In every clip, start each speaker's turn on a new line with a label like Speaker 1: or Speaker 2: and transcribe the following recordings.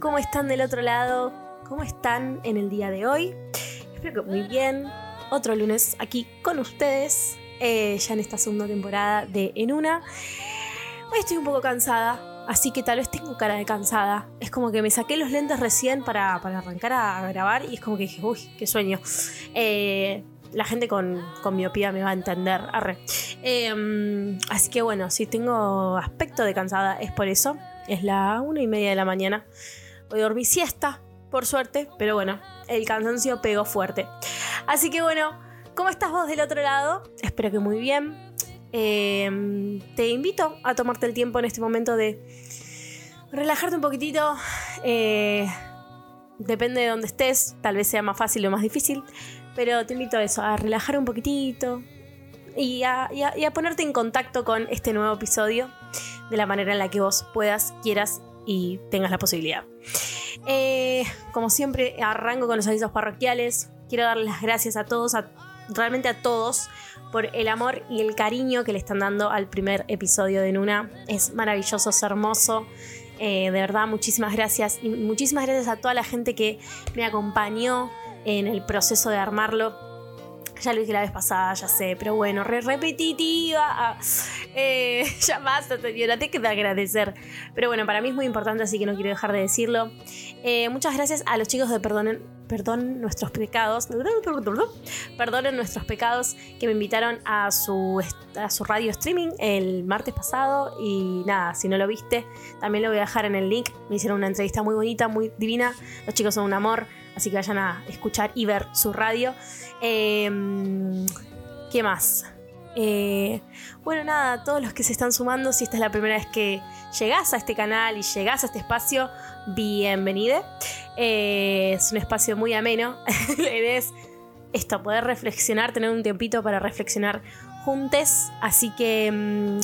Speaker 1: ¿Cómo están del otro lado? ¿Cómo están en el día de hoy? Espero que muy bien. Otro lunes aquí con ustedes, eh, ya en esta segunda temporada de En una. Hoy estoy un poco cansada, así que tal vez tengo cara de cansada. Es como que me saqué los lentes recién para, arrancar a grabar y es como que dije, uy, qué sueño. Eh, la gente con, con, miopía me va a entender. Arre. Em, así que bueno, si tengo aspecto de cansada es por eso. Es la una y media de la mañana. Hoy dormí siesta, por suerte, pero bueno, el cansancio pegó fuerte. Así que bueno, ¿cómo estás vos del otro lado? Espero que muy bien. Em, te invito a tomarte el tiempo en este momento de relajarte un poquitito. Eh, depende de dónde estés, tal vez sea más fácil o más difícil, pero te invito a eso, a relajar un poquitito y a, ponerte en contacto con este nuevo episodio de la manera en la que vos puedas, quieras y tengas la posibilidad. Eh, como siempre, arranco con los avisos parroquiales. Quiero darles las gracias a todos, realmente a todos, por el amor y el cariño que le están dando al primer episodio de Nuna. Es maravilloso, es hermoso. Eh, de verdad, muchísimas gracias. Y muchísimas gracias a toda la gente que me acompañó en el proceso de armarlo. Ya lo dije la vez pasada, ya sé, pero bueno, re repetitiva. Ah, eh, ya basta, señora, te queda agradecer. Pero bueno, para mí es muy importante, así que no quiero dejar de decirlo. Eh, muchas gracias a los chicos de Perdonen, Perdón Nuestros Pecados. Perdonen Nuestros Pecados que me invitaron a su, a su radio streaming el martes pasado. Y nada, si no lo viste, también lo voy a dejar en el link. Me hicieron una entrevista muy bonita, muy divina. Los chicos son un amor, así que vayan a escuchar y ver su radio. Em, ¿Qué más? Eh, bueno, nada, todos los que se están sumando, si esta es la primera vez que llegás a este canal y llegás a este espacio, bienvenide. Eh, es un espacio muy ameno. es esto, poder reflexionar, tener un tiempito para reflexionar juntos. Así que mm,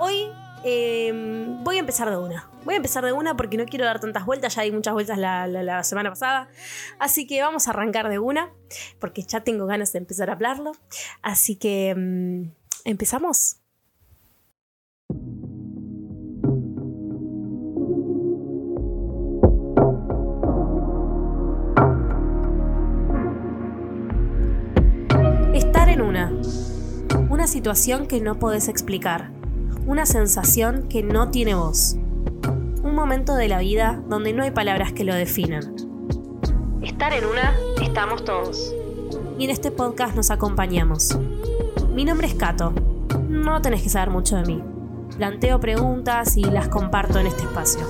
Speaker 1: hoy em, voy a empezar de una. Voy a empezar de una porque no quiero dar tantas vueltas, ya di muchas vueltas la, semana pasada. Así que vamos a arrancar de una, porque ya tengo ganas de empezar a hablarlo. Así que mm, empezamos. Estar en una. Una situación que no podés explicar. Una sensación que no tiene voz un momento de la vida donde no hay palabras que lo definan. Estar en una, estamos todos. Y en este podcast nos acompañamos. Mi nombre es Kato. No tenés que saber mucho de mí. Planteo preguntas y las comparto en este espacio.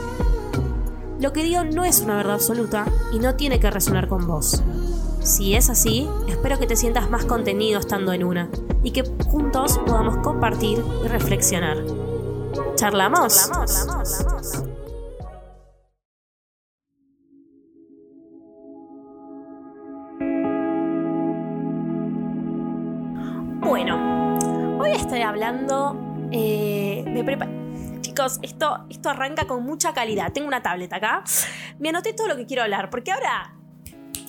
Speaker 1: Lo que digo no es una verdad absoluta y no tiene que resonar con vos. Si es así, espero que te sientas más contenido estando en una y que juntos podamos compartir y reflexionar. ¿Charlamos? ¿Charlamos? estoy hablando. Eh, Chicos, esto, esto arranca con mucha calidad. Tengo una tableta acá. Me anoté todo lo que quiero hablar, porque ahora.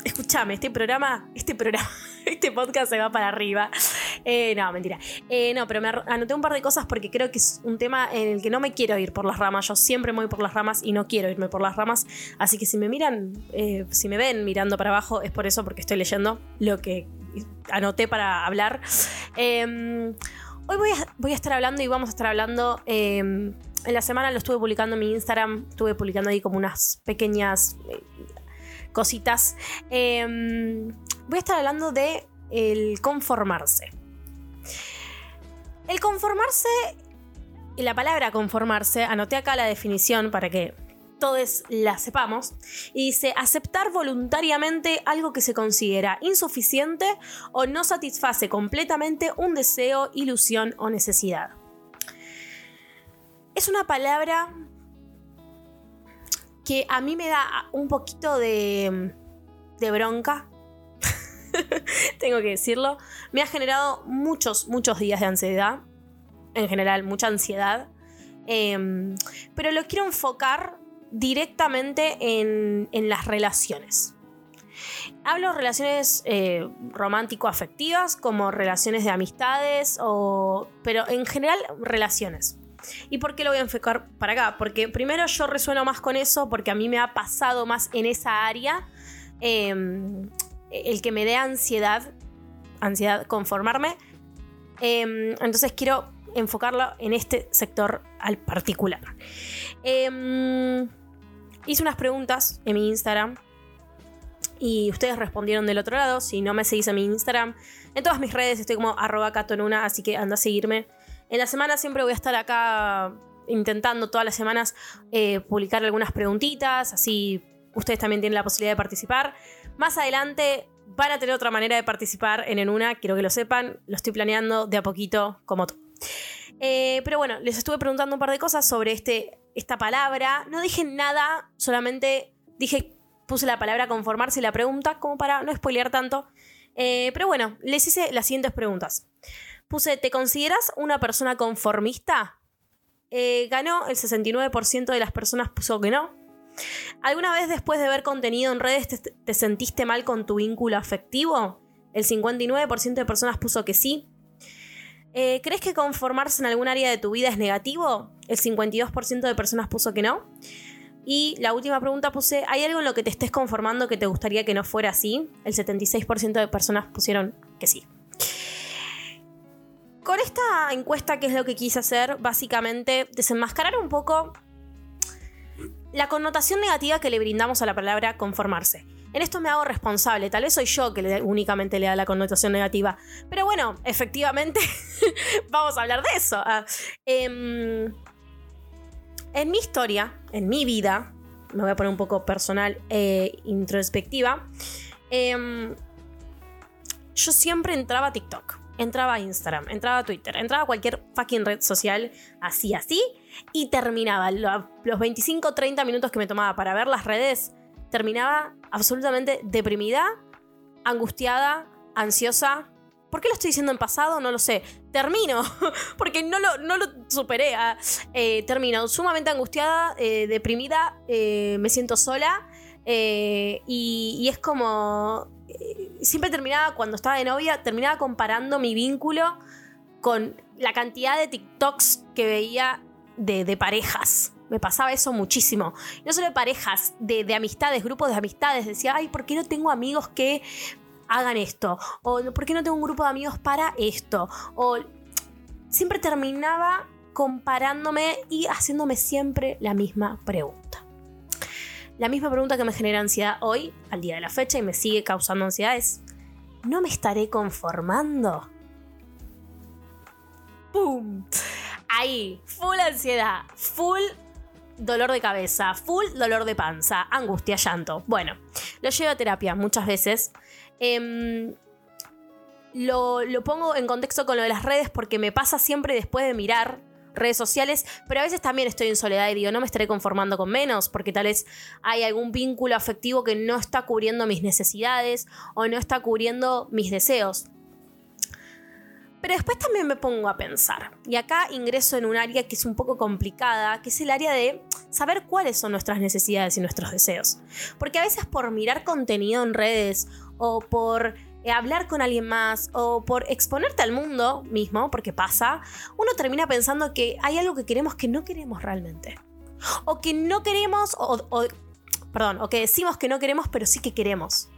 Speaker 1: Escúchame, este programa, este programa, este podcast se va para arriba. Eh, no, mentira. Eh, no, pero me anoté un par de cosas porque creo que es un tema en el que no me quiero ir por las ramas. Yo siempre me voy por las ramas y no quiero irme por las ramas. Así que si me miran, si me ven mirando para abajo, es por eso, porque estoy leyendo lo que anoté para hablar. Eh, Hoy voy a, estar hablando y vamos a estar hablando. Em, en la semana lo estuve publicando en mi Instagram. Estuve publicando ahí como unas pequeñas eh, cositas. Em, voy a estar hablando de el conformarse. El conformarse. Y la palabra conformarse, anoté acá la definición para que todos la sepamos, y dice aceptar voluntariamente algo que se considera insuficiente o no satisface completamente un deseo, ilusión o necesidad. Es una palabra que a mí me da un poquito de, bronca. Tengo que decirlo. Me ha generado muchos, muchos días de ansiedad. En general, mucha ansiedad. Em, pero lo quiero enfocar directamente en, las relaciones. Hablo relaciones eh, romántico-afectivas, como relaciones de amistades, o, pero en general relaciones. ¿Y por qué lo voy a enfocar para acá? Porque primero yo resueno más con eso, porque a mí me ha pasado más en esa área em, el que me dé ansiedad, ansiedad conformarme. Em, entonces quiero enfocarlo en este sector al particular. Em, hice unas preguntas en mi Instagram y ustedes respondieron del otro lado. Si no me seguís en mi Instagram, en todas mis redes estoy como arroba catonuna, así que anda a seguirme. En la semana siempre voy a estar acá intentando todas las semanas eh, publicar algunas preguntitas, así ustedes también tienen la posibilidad de participar. Más adelante van a tener otra manera de participar en Una, quiero que lo sepan, lo estoy planeando de a poquito como tú. Eh, pero bueno, les estuve preguntando un par de cosas sobre este, esta palabra. No dije nada, solamente dije, puse la palabra conformarse y la pregunta, como para no spoilear tanto. Eh, pero bueno, les hice las siguientes preguntas. Puse, ¿te consideras una persona conformista? Eh, ganó el 69% de las personas puso que no. ¿Alguna vez después de ver contenido en redes te, sentiste mal con tu vínculo afectivo? El 59% de personas puso que sí. Eh, ¿Crees que conformarse en algún área de tu vida es negativo? El 52% de personas puso que no. Y la última pregunta puse, ¿hay algo en lo que te estés conformando que te gustaría que no fuera así? El 76% de personas pusieron que sí. Con esta encuesta, ¿qué es lo que quise hacer? Básicamente, desenmascarar un poco la connotación negativa que le brindamos a la palabra conformarse. En esto me hago responsable, tal vez soy yo que únicamente le da la connotación negativa. Pero bueno, efectivamente, vamos a hablar de eso. Ah, em, en mi historia, en mi vida, me voy a poner un poco personal e introspectiva, em, yo siempre entraba a TikTok, entraba a Instagram, entraba a Twitter, entraba a cualquier fucking red social así, así, y terminaba los 25 30 minutos que me tomaba para ver las redes, terminaba absolutamente deprimida, angustiada, ansiosa. ¿Por qué lo estoy diciendo en pasado? No lo sé. Termino, porque no lo, no lo superé. Ah, eh, termino sumamente angustiada, eh, deprimida, eh, me siento sola y, y, es como... siempre terminaba, cuando estaba de novia, terminaba comparando mi vínculo con la cantidad de TikToks que veía de, parejas. Me pasaba eso muchísimo. No solo de parejas, de, amistades, grupos de amistades. Decía, ay, ¿por qué no tengo amigos que hagan esto? O ¿por qué no tengo un grupo de amigos para esto? O siempre terminaba comparándome y haciéndome siempre la misma pregunta. La misma pregunta que me genera ansiedad hoy, al día de la fecha, y me sigue causando ansiedad es, ¿no me estaré conformando? ¡Pum! ahí, full ansiedad, full dolor de cabeza, full dolor de panza, angustia, llanto. Bueno, lo llevo a terapia muchas veces. Em, lo, pongo en contexto con lo de las redes porque me pasa siempre después de mirar redes sociales, pero a veces también estoy en soledad y digo, no me estaré conformando con menos, porque tal vez hay algún vínculo afectivo que no está cubriendo mis necesidades o no está cubriendo mis deseos. Pero después también me pongo a pensar, y acá ingreso en un área que es un poco complicada, que es el área de saber cuáles son nuestras necesidades y nuestros deseos. Porque a veces por mirar contenido en redes o por hablar con alguien más o por exponerte al mundo mismo, porque pasa, uno termina pensando que hay algo que queremos que no queremos realmente. O que no queremos, o, perdón, o que decimos que no queremos, pero sí que queremos.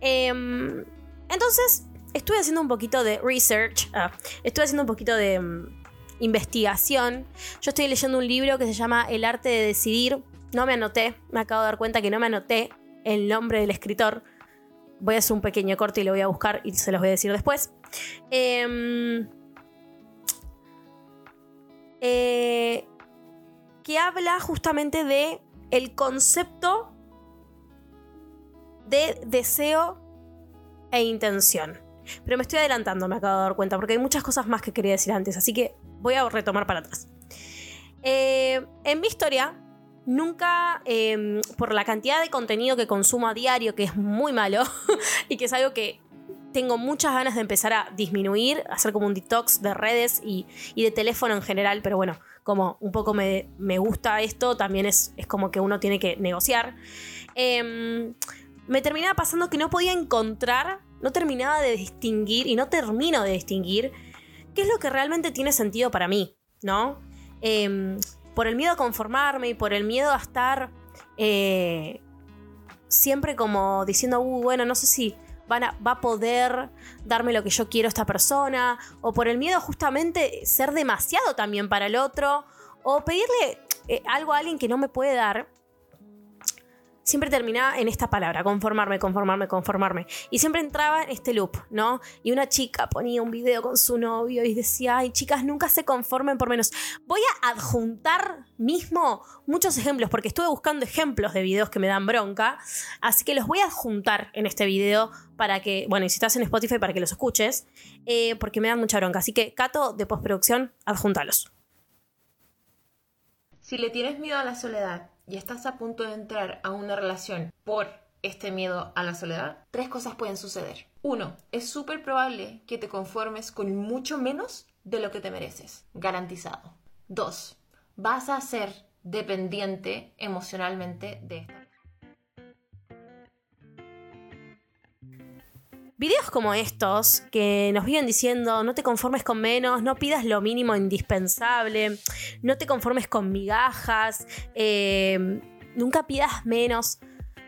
Speaker 1: Em, entonces, estuve haciendo un poquito de research, estuve haciendo un poquito de mm, investigación. Yo estoy leyendo un libro que se llama El arte de decidir. No me anoté, me acabo de dar cuenta que no me anoté el nombre del escritor. Voy a hacer un pequeño corte y lo voy a buscar y se los voy a decir después. Em, eh, que habla justamente de el concepto de deseo e intención. Pero me estoy adelantando, me acabo de dar cuenta, porque hay muchas cosas más que quería decir antes, así que voy a retomar para atrás. Eh, en mi historia, nunca, em, por la cantidad de contenido que consumo a diario, que es muy malo, y que es algo que tengo muchas ganas de empezar a disminuir, hacer como un detox de redes y, de teléfono en general, pero bueno, como un poco me, gusta esto, también es, es, como que uno tiene que negociar. Em, me terminaba pasando que no podía encontrar, no terminaba de distinguir y no termino de distinguir qué es lo que realmente tiene sentido para mí, ¿no? Em, por el miedo a conformarme y por el miedo a estar eh, siempre como diciendo, uh, bueno, no sé si va a poder darme lo que yo quiero esta persona, o por el miedo justamente ser demasiado también para el otro, o pedirle eh, algo a alguien que no me puede dar siempre terminaba en esta palabra, conformarme, conformarme, conformarme. Y siempre entraba en este loop, ¿no? Y una chica ponía un video con su novio y decía, ay, chicas, nunca se conformen por menos. Voy a adjuntar mismo muchos ejemplos, porque estuve buscando ejemplos de videos que me dan bronca, así que los voy a adjuntar en este video para que, bueno, y si estás en Spotify, para que los escuches, eh, porque me dan mucha bronca. Así que, Cato, de postproducción, adjuntalos.
Speaker 2: Si le tienes miedo a la soledad, y estás a punto de entrar a una relación por este miedo a la soledad, tres cosas pueden suceder. Uno, es súper probable que te conformes con mucho menos de lo que te mereces, garantizado. Dos, vas a ser dependiente emocionalmente de esta
Speaker 1: Videos como estos que nos viven diciendo no te conformes con menos, no pidas lo mínimo indispensable, no te conformes con migajas, eh, nunca pidas menos,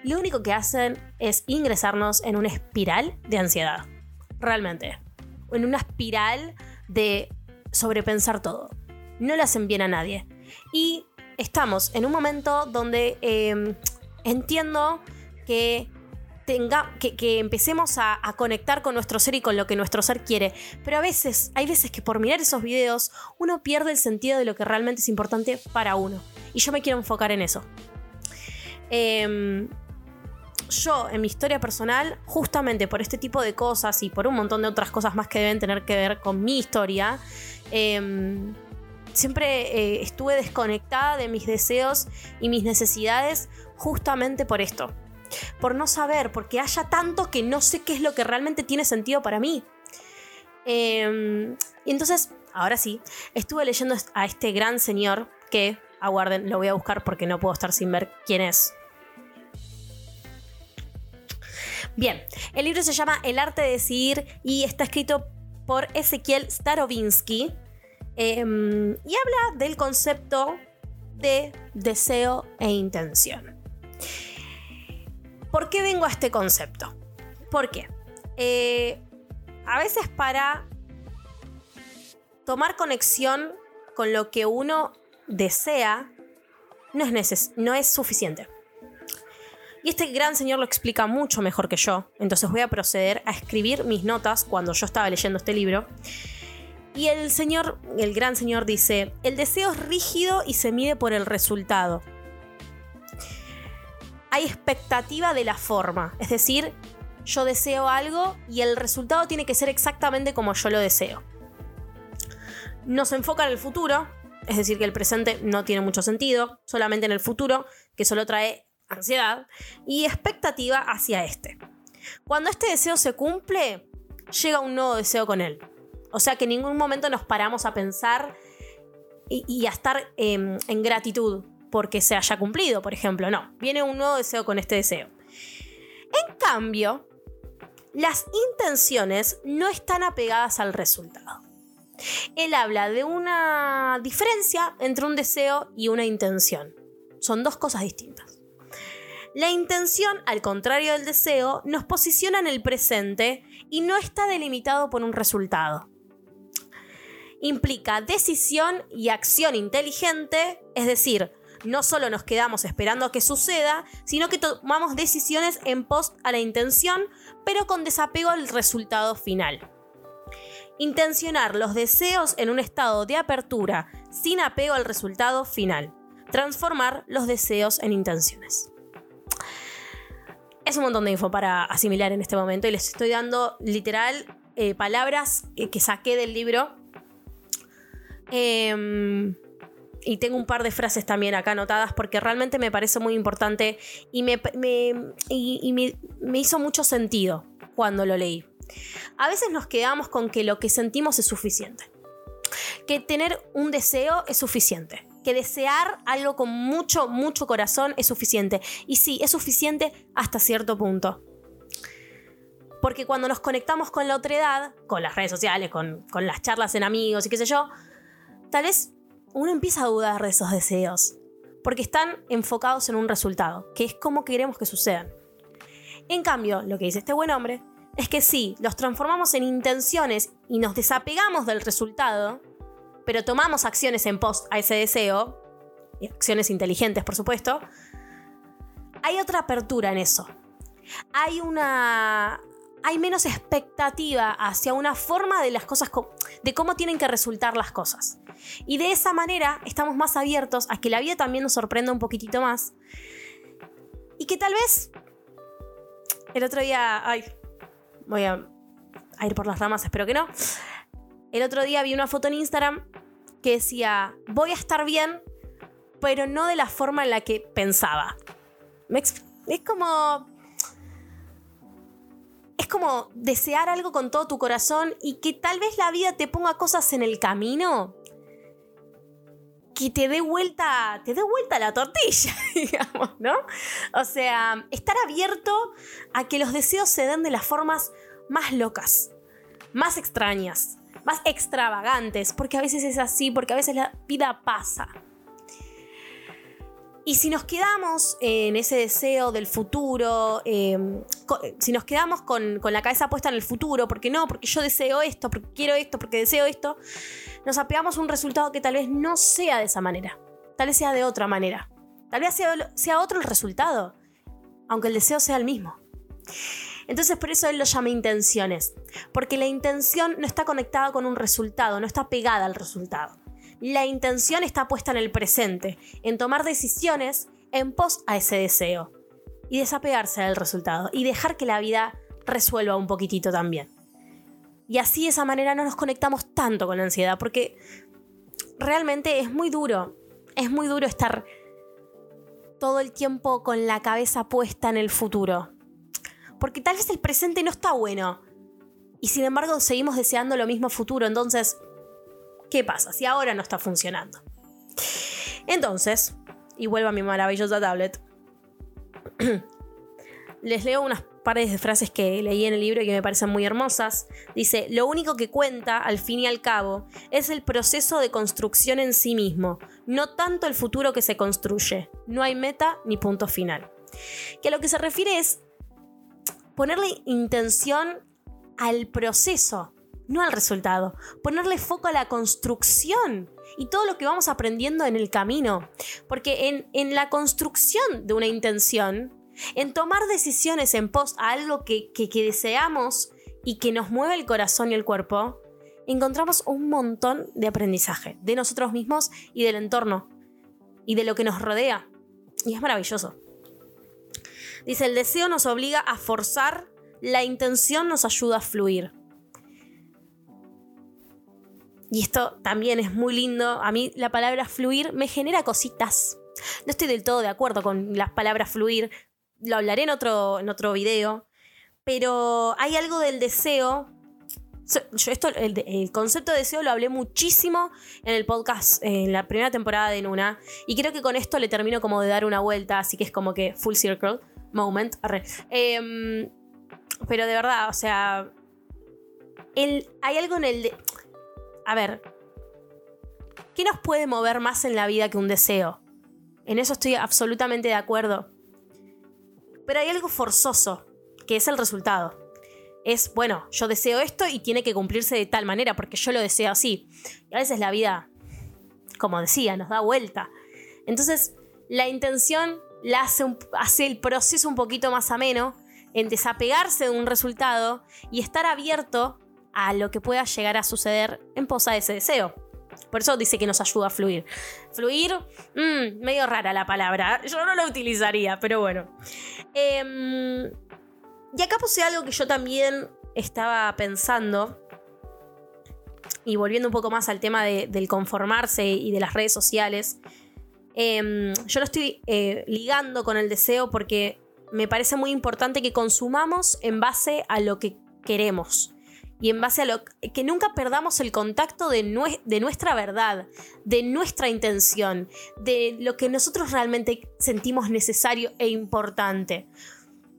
Speaker 1: lo único que hacen es ingresarnos en una espiral de ansiedad. Realmente. En una espiral de sobrepensar todo. No le hacen bien a nadie. Y estamos en un momento donde eh, entiendo que que, empecemos a, conectar con nuestro ser y con lo que nuestro ser quiere. Pero a veces, hay veces que por mirar esos videos, uno pierde el sentido de lo que realmente es importante para uno. Y yo me quiero enfocar en eso. Em, yo, en mi historia personal, justamente por este tipo de cosas y por un montón de otras cosas más que deben tener que ver con mi historia, em, siempre eh, estuve desconectada de mis deseos y mis necesidades justamente por esto por no saber, porque haya tanto que no sé qué es lo que realmente tiene sentido para mí. Em, y entonces, ahora sí, estuve leyendo a este gran señor que, aguarden, lo voy a buscar porque no puedo estar sin ver quién es. Bien, el libro se llama El arte de decidir y está escrito por Ezequiel Starovinsky em, y habla del concepto de deseo e intención. ¿Por qué vengo a este concepto? ¿Por qué? Eh, a veces para tomar conexión con lo que uno desea no es, no es suficiente. Y este gran señor lo explica mucho mejor que yo, entonces voy a proceder a escribir mis notas cuando yo estaba leyendo este libro. Y el señor, el gran señor dice, el deseo es rígido y se mide por el resultado hay expectativa de la forma. Es decir, yo deseo algo y el resultado tiene que ser exactamente como yo lo deseo. Nos enfoca en el futuro, es decir, que el presente no tiene mucho sentido, solamente en el futuro, que solo trae ansiedad, y expectativa hacia este. Cuando este deseo se cumple, llega un nuevo deseo con él. O sea que en ningún momento nos paramos a pensar y, a estar en gratitud porque se haya cumplido, por ejemplo. No, viene un nuevo deseo con este deseo. En cambio, las intenciones no están apegadas al resultado. Él habla de una diferencia entre un deseo y una intención. Son dos cosas distintas. La intención, al contrario del deseo, nos posiciona en el presente y no está delimitado por un resultado. Implica decisión y acción inteligente, es decir, no solo nos quedamos esperando a que suceda, sino que tomamos decisiones en post a la intención, pero con desapego al resultado final. Intencionar los deseos en un estado de apertura sin apego al resultado final. Transformar los deseos en intenciones. Es un montón de info para asimilar en este momento y les estoy dando literal eh, palabras que saqué del libro. Eh, y tengo un par de frases también acá anotadas porque realmente me parece muy importante y me, y, me, hizo mucho sentido cuando lo leí. A veces nos quedamos con que lo que sentimos es suficiente. Que tener un deseo es suficiente. Que desear algo con mucho, mucho corazón es suficiente. Y sí, es suficiente hasta cierto punto. Porque cuando nos conectamos con la otra edad, con las redes sociales, con, con las charlas en amigos y qué sé yo, tal vez uno empieza a dudar de esos deseos. Porque están enfocados en un resultado, que es como queremos que sucedan. En cambio, lo que dice este buen hombre es que sí, los transformamos en intenciones y nos desapegamos del resultado, pero tomamos acciones en pos a ese deseo, acciones inteligentes por supuesto, hay otra apertura en eso. Hay una... Hay menos expectativa hacia una forma de las cosas, de cómo tienen que resultar las cosas. Y de esa manera estamos más abiertos a que la vida también nos sorprenda un poquitito más. Y que tal vez el otro día, ay, voy a, ir por las ramas, espero que no. El otro día vi una foto en Instagram que decía, voy a estar bien, pero no de la forma en la que pensaba. es como... Es como desear algo con todo tu corazón y que tal vez la vida te ponga cosas en el camino que te dé vuelta, te dé vuelta la tortilla, digamos, ¿no? O sea, estar abierto a que los deseos se den de las formas más locas, más extrañas, más extravagantes, porque a veces es así, porque a veces la vida pasa. Y si nos quedamos en ese deseo del futuro, em, si nos quedamos con, con, la cabeza puesta en el futuro, porque no, porque yo deseo esto, porque quiero esto, porque deseo esto, nos apegamos a un resultado que tal vez no sea de esa manera, tal vez sea de otra manera, tal vez sea, otro el resultado, aunque el deseo sea el mismo. Entonces por eso él lo llama intenciones, porque la intención no está conectada con un resultado, no está pegada al resultado. La intención está puesta en el presente, en tomar decisiones en pos a ese deseo y desapegarse del resultado y dejar que la vida resuelva un poquitito también. Y así de esa manera no nos conectamos tanto con la ansiedad, porque realmente es muy duro, es muy duro estar todo el tiempo con la cabeza puesta en el futuro. Porque tal vez el presente no está bueno. Y sin embargo seguimos deseando lo mismo futuro. Entonces, ¿qué pasa si ahora no está funcionando? Entonces, y vuelvo a mi maravillosa tablet, les leo unas pares de frases que leí en el libro y que me parecen muy hermosas. Dice, lo único que cuenta, al fin y al cabo, es el proceso de construcción en sí mismo, no tanto el futuro que se construye. No hay meta ni punto final. Que a lo que se refiere es ponerle intención al proceso, no al resultado. Ponerle foco a la construcción y todo lo que vamos aprendiendo en el camino. Porque en, en la construcción de una intención, en tomar decisiones en pos a algo que, deseamos y que nos mueve el corazón y el cuerpo, encontramos un montón de aprendizaje de nosotros mismos y del entorno y de lo que nos rodea. Y es maravilloso. Dice, el deseo nos obliga a forzar, la intención nos ayuda a fluir. Y esto también es muy lindo. A mí la palabra fluir me genera cositas. No estoy del todo de acuerdo con las palabras fluir, lo hablaré en otro, en otro video, pero hay algo del deseo. Yo esto, el, concepto de deseo lo hablé muchísimo en el podcast, en la primera temporada de Nuna, y creo que con esto le termino como de dar una vuelta, así que es como que full circle moment. Em, pero de verdad, o sea, hay algo en el... a ver, ¿qué nos puede mover más en la vida que un deseo? En eso estoy absolutamente de acuerdo. Pero hay algo forzoso, que es el resultado. Es, bueno, yo deseo esto y tiene que cumplirse de tal manera porque yo lo deseo así. Y a veces la vida, como decía, nos da vuelta. Entonces, la intención la hace, hace el proceso un poquito más ameno en desapegarse de un resultado y estar abierto a lo que pueda llegar a suceder en posa de ese deseo. Por eso dice que nos ayuda a fluir. Fluir, mmm, medio rara la palabra. Yo no lo utilizaría, pero bueno. Em, y acá puse algo que yo también estaba pensando. Y volviendo un poco más al tema del conformarse y de las redes sociales. Em, yo lo estoy eh, ligando con el deseo porque me parece muy importante que consumamos en base a lo que queremos. Y en base a lo que nunca perdamos el contacto de, de nuestra verdad, de nuestra intención, de lo que nosotros realmente sentimos necesario e importante.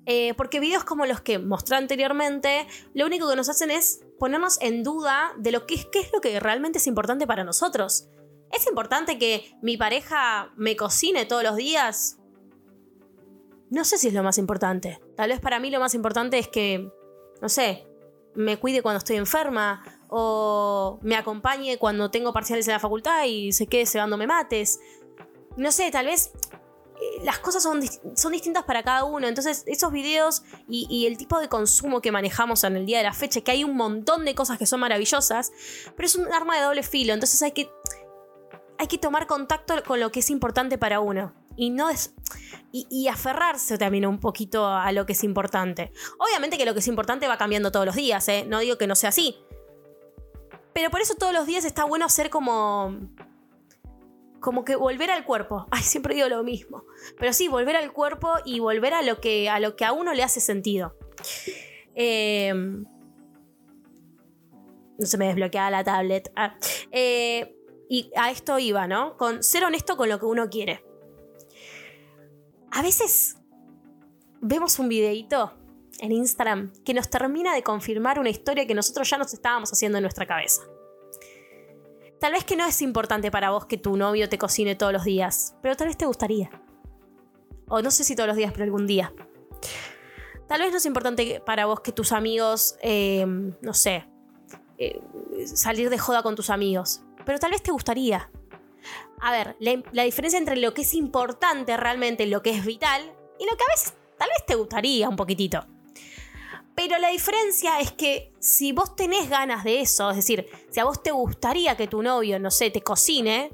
Speaker 1: Eh, porque videos como los que mostré anteriormente, lo único que nos hacen es ponernos en duda de lo que es, qué es lo que realmente es importante para nosotros. ¿Es importante que mi pareja me cocine todos los días? No sé si es lo más importante. Tal vez para mí lo más importante es que, no sé, me cuide cuando estoy enferma o me acompañe cuando tengo parciales en la facultad y se quede cebándome mates. No sé, tal vez eh, las cosas son, son, distintas para cada uno. Entonces, esos videos y, y, el tipo de consumo que manejamos en el día de la fecha, que hay un montón de cosas que son maravillosas, pero es un arma de doble filo. Entonces hay que hay que tomar contacto con lo que es importante para uno. Y no es. Y, aferrarse también un poquito a lo que es importante. Obviamente que lo que es importante va cambiando todos los días, ¿eh? No digo que no sea así. Pero por eso todos los días está bueno ser como. Como que volver al cuerpo. Ay, siempre digo lo mismo. Pero sí, volver al cuerpo y volver a lo que a, lo que a uno le hace sentido. Em, no se me desbloquea la tablet. Ah, eh, y a esto iba, ¿no? Con ser honesto con lo que uno quiere. A veces vemos un videito en Instagram que nos termina de confirmar una historia que nosotros ya nos estábamos haciendo en nuestra cabeza. Tal vez que no es importante para vos que tu novio te cocine todos los días, pero tal vez te gustaría. O no sé si todos los días, pero algún día. Tal vez no es importante para vos que tus amigos, eh, no sé, eh, salir de joda con tus amigos, pero tal vez te gustaría. A ver, la, diferencia entre lo que es importante realmente, lo que es vital, y lo que a veces tal vez te gustaría un poquitito. Pero la diferencia es que si vos tenés ganas de eso, es decir, si a vos te gustaría que tu novio, no sé, te cocine,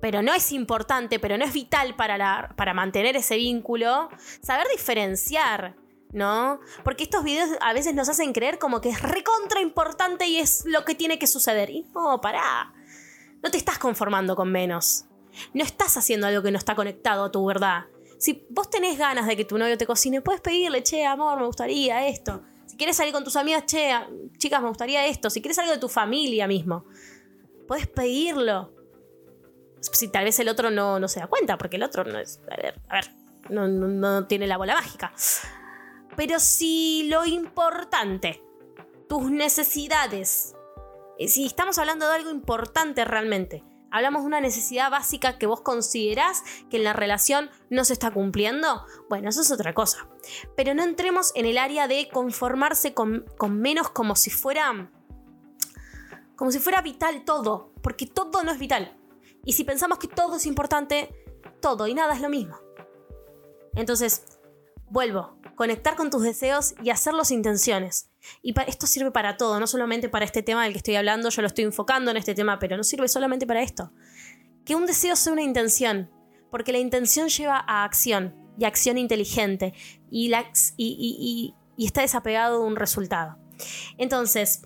Speaker 1: pero no es importante, pero no es vital para, para mantener ese vínculo, saber diferenciar, ¿no? Porque estos videos a veces nos hacen creer como que es recontra importante y es lo que tiene que suceder. Y no, pará. No te estás conformando con menos. No estás haciendo algo que no está conectado a tu verdad. Si vos tenés ganas de que tu novio te cocine, puedes pedirle, che, amor, me gustaría esto. Si quieres salir con tus amigas, che, chicas, me gustaría esto. Si quieres algo de tu familia mismo, puedes pedirlo. Si tal vez el otro no, no se da cuenta, porque el otro no es. A ver, a ver, no, no tiene la bola mágica. Pero si lo importante, tus necesidades, si estamos hablando de algo importante realmente, hablamos de una necesidad básica que vos considerás que en la relación no se está cumpliendo, bueno, eso es otra cosa. Pero no entremos en el área de conformarse con, menos como si fuera. como si fuera vital todo, porque todo no es vital. Y si pensamos que todo es importante, todo y nada es lo mismo. Entonces, vuelvo, conectar con tus deseos y hacerlos intenciones. Y esto sirve para todo, no solamente para este tema del que estoy hablando, yo lo estoy enfocando en este tema, pero no sirve solamente para esto. Que un deseo sea una intención, porque la intención lleva a acción, y acción inteligente, y, la, y, y está desapegado de un resultado. Entonces,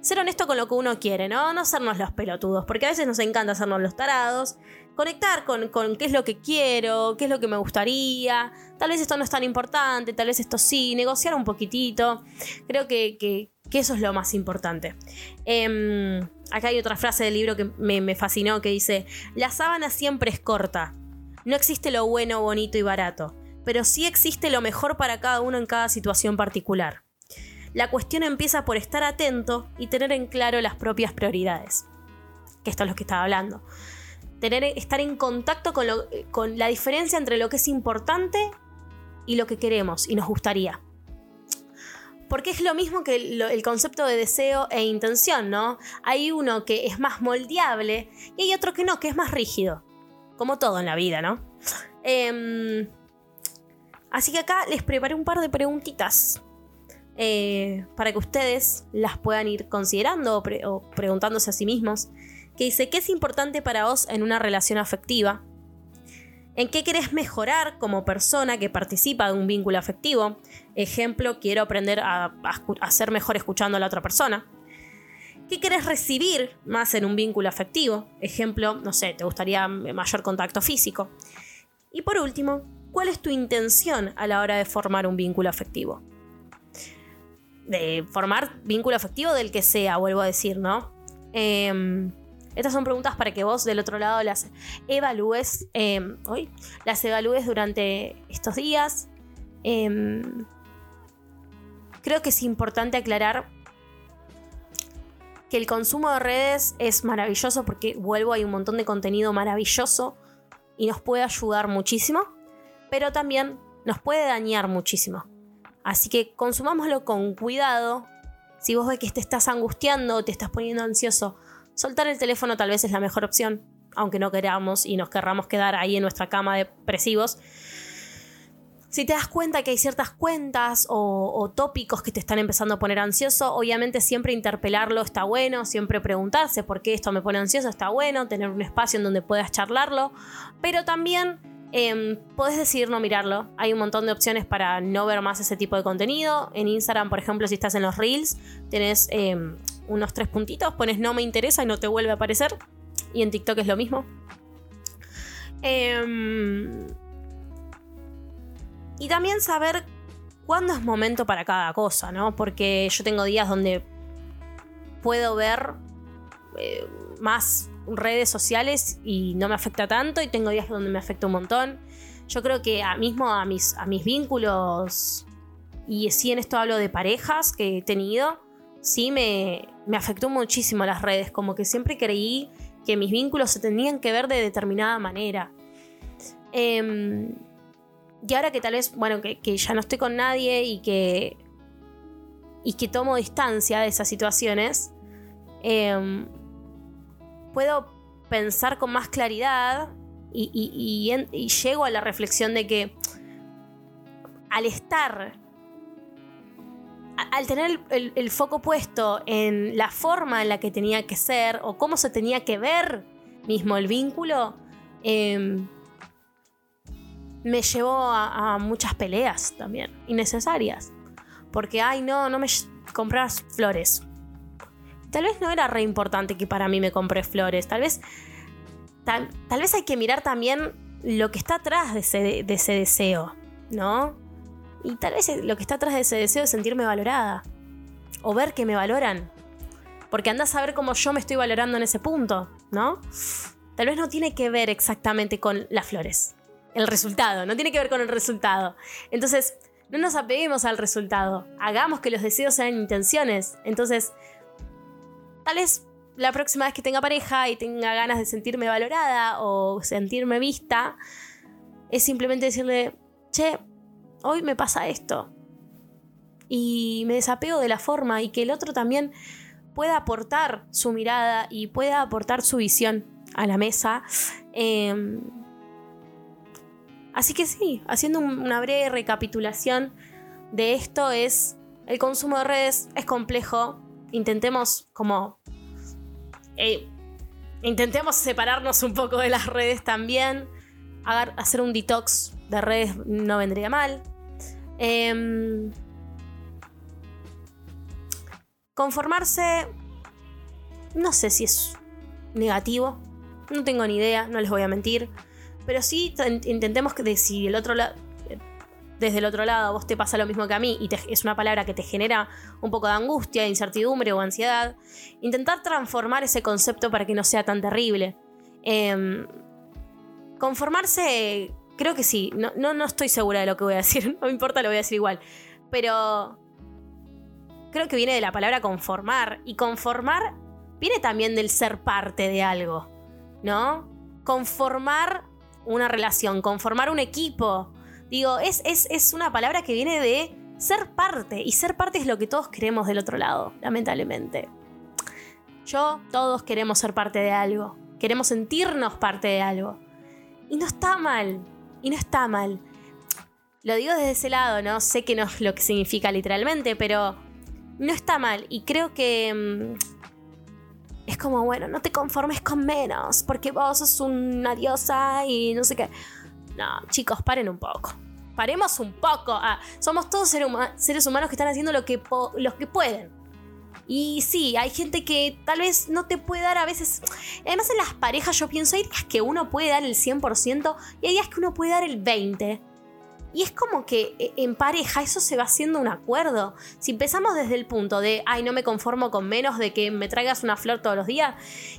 Speaker 1: ser honesto con lo que uno quiere, ¿no? No hacernos los pelotudos, porque a veces nos encanta hacernos los tarados, conectar con, qué es lo que quiero, qué es lo que me gustaría. Tal vez esto no es tan importante, tal vez esto sí, negociar un poquitito. Creo que, eso es lo más importante. Em, acá hay otra frase del libro que me, me fascinó que dice, la sábana siempre es corta. No existe lo bueno, bonito y barato, pero sí existe lo mejor para cada uno en cada situación particular. La cuestión empieza por estar atento y tener en claro las propias prioridades. Que esto es lo que estaba hablando tener, estar en contacto con, la diferencia entre lo que es importante y lo que queremos y nos gustaría. Porque es lo mismo que el, concepto de deseo e intención, ¿no? Hay uno que es más moldeable y hay otro que no, que es más rígido. Como todo en la vida, ¿no? Em, así que acá les preparé un par de preguntitas eh, para que ustedes las puedan ir considerando o preguntándose a sí mismos que dice, ¿qué es importante para vos en una relación afectiva? ¿En qué querés mejorar como persona que participa de un vínculo afectivo? Ejemplo, quiero aprender a, ser mejor escuchando a la otra persona. ¿Qué querés recibir más en un vínculo afectivo? Ejemplo, no sé, te gustaría mayor contacto físico. Y por último, ¿cuál es tu intención a la hora de formar un vínculo afectivo? de formar vínculo afectivo del que sea, vuelvo a decir, ¿no? Em, estas son preguntas para que vos del otro lado las evalúes em, hoy, las evalúes durante estos días. Em, creo que es importante aclarar que el consumo de redes es maravilloso porque vuelvo, hay un montón de contenido maravilloso y nos puede ayudar muchísimo, pero también nos puede dañar muchísimo. Así que consumámoslo con cuidado. Si vos ves que te estás angustiando te estás poniendo ansioso, soltar el teléfono tal vez es la mejor opción, aunque no queramos y nos querramos quedar ahí en nuestra cama depresivos. Si te das cuenta que hay ciertas cuentas o, tópicos que te están empezando a poner ansioso, obviamente siempre interpelarlo está bueno, siempre preguntarse por qué esto me pone ansioso está bueno, tener un espacio en donde puedas charlarlo, pero también eh, podés decidir no mirarlo. Hay un montón de opciones para no ver más ese tipo de contenido. En Instagram, por ejemplo, si estás en los Reels, tenés em, unos tres puntitos, pones no me interesa y no te vuelve a aparecer. Y en TikTok es lo mismo. Eh, y también saber cuándo es momento para cada cosa, ¿no? Porque yo tengo días donde puedo ver eh, más redes sociales y no me afecta tanto y tengo días donde me afecta un montón. Yo creo que a mismo a mis, a mis vínculos, y sí en esto hablo de parejas que he tenido, sí me, me afectó muchísimo las redes, como que siempre creí que mis vínculos se tenían que ver de determinada manera. Eh, y ahora que tal vez, bueno, que, ya no estoy con nadie y que. y que tomo distancia de esas situaciones, em, puedo pensar con más claridad y, llego a la reflexión de que al estar, al tener el, foco puesto en la forma en la que tenía que ser o cómo se tenía que ver mismo el vínculo, eh, me llevó a, muchas peleas también, innecesarias. Porque, ay, no, no me compras flores. Tal vez no era re importante que para mí me compres flores. Tal vez, tal, vez hay que mirar también lo que está atrás de ese deseo, ¿no? Y tal vez lo que está atrás de ese deseo es sentirme valorada. O ver que me valoran. Porque andas a ver cómo yo me estoy valorando en ese punto, ¿no? Tal vez no tiene que ver exactamente con las flores el resultado, no tiene que ver con el resultado. Entonces, no nos apeguemos al resultado, hagamos que los deseos sean intenciones. Entonces, tal vez la próxima vez que tenga pareja y tenga ganas de sentirme valorada o sentirme vista, es simplemente decirle, che, hoy me pasa esto. Y me desapego de la forma y que el otro también pueda aportar su mirada y pueda aportar su visión a la mesa. Em, Así que sí, haciendo una breve recapitulación de esto es, el consumo de redes es complejo, intentemos como... Eh, intentemos separarnos un poco de las redes también, hacer un detox de redes no vendría mal. Em, conformarse, no sé si es negativo, no tengo ni idea, no les voy a mentir. Pero sí intentemos que si el otro lado desde el otro lado vos te pasa lo mismo que a mí y es una palabra que te genera un poco de angustia, incertidumbre o ansiedad, intentar transformar ese concepto para que no sea tan terrible. Em, conformarse, creo que sí, no, no, no, estoy segura de lo que voy a decir, no me importa, lo voy a decir igual, pero creo que viene de la palabra conformar y conformar viene también del ser parte de algo, ¿no? Conformar una relación, conformar un equipo. Digo, es, es, una palabra que viene de ser parte. Y ser parte es lo que todos queremos del otro lado, lamentablemente. Yo, todos queremos ser parte de algo. Queremos sentirnos parte de algo. Y no está mal. Y no está mal. Lo digo desde ese lado, ¿no? Sé que no es lo que significa literalmente, pero no está mal. Y creo que mm, es como, bueno, no te conformes con menos, porque vos sos una diosa y no sé qué. No, chicos, paren un poco. Paremos un poco. Ah, somos todos seres humanos que están haciendo lo que, los que pueden. Y sí, hay gente que tal vez no te puede dar a veces. Además, en las parejas yo pienso, hay días que uno puede dar el 100% y hay días que uno puede dar el 20%. Y es como que eh, en pareja eso se va haciendo un acuerdo. Si empezamos desde el punto de, ay, no me conformo con menos de que me traigas una flor todos los días.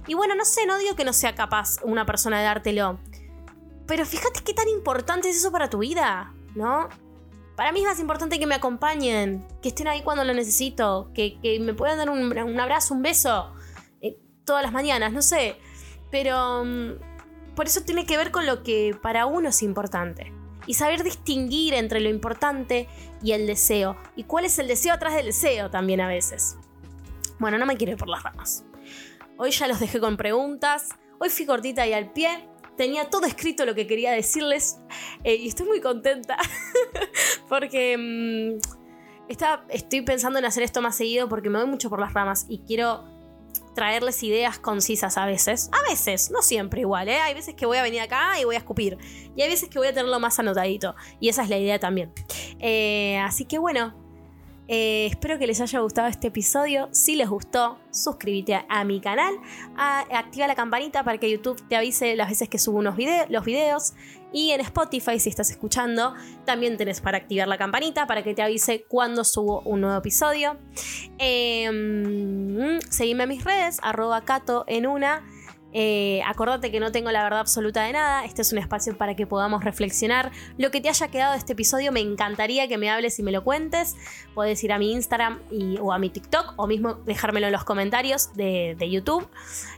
Speaker 1: Y bueno, no sé, no digo que no sea capaz una persona de dártelo. Pero fíjate qué tan importante es eso para tu vida, ¿no? Para mí es más importante que me acompañen, que estén ahí cuando lo necesito, que, me puedan dar un, abrazo, un beso eh, todas las mañanas, no sé. Pero mm, por eso tiene que ver con lo que para uno es importante y saber distinguir entre lo importante y el deseo. Y cuál es el deseo atrás del deseo también a veces. Bueno, no me quiero ir por las ramas. Hoy ya los dejé con preguntas. Hoy fui cortita y al pie. Tenía todo escrito lo que quería decirles. Eh, y estoy muy contenta. porque mm, estoy pensando en hacer esto más seguido porque me voy mucho por las ramas. Y quiero traerles ideas concisas a veces. A veces, no siempre igual, ¿eh? Hay veces que voy a venir acá y voy a escupir. Y hay veces que voy a tenerlo más anotadito. Y esa es la idea también. Eh, así que bueno, eh, espero que les haya gustado este episodio. Si les gustó, suscríbete a, mi canal. activa la campanita para que YouTube te avise las veces que subo unos los videos. Y en Spotify, si estás escuchando, también tenés para activar la campanita para que te avise cuando subo un nuevo episodio. Eh, seguime en mis redes, arroba cato en una. Eh, acordate que no tengo la verdad absoluta de nada. Este es un espacio para que podamos reflexionar. Lo que te haya quedado de este episodio, me encantaría que me hables y me lo cuentes. Puedes ir a mi Instagram o a mi TikTok o mismo dejármelo en los comentarios de, YouTube.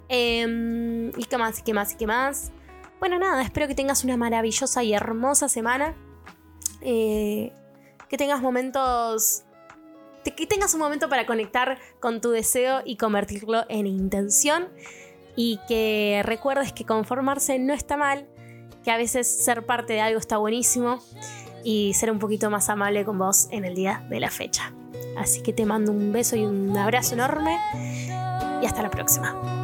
Speaker 1: Em, ¿Y qué más? ¿Y qué más? ¿Y qué más? Bueno, nada, espero que tengas una maravillosa y hermosa semana. Eh, que tengas momentos que tengas un momento para conectar con tu deseo y convertirlo en intención y que recuerdes que conformarse no está mal, que a veces ser parte de algo está buenísimo y ser un poquito más amable con vos en el día de la fecha. Así que te mando un beso y un abrazo enorme y hasta la próxima.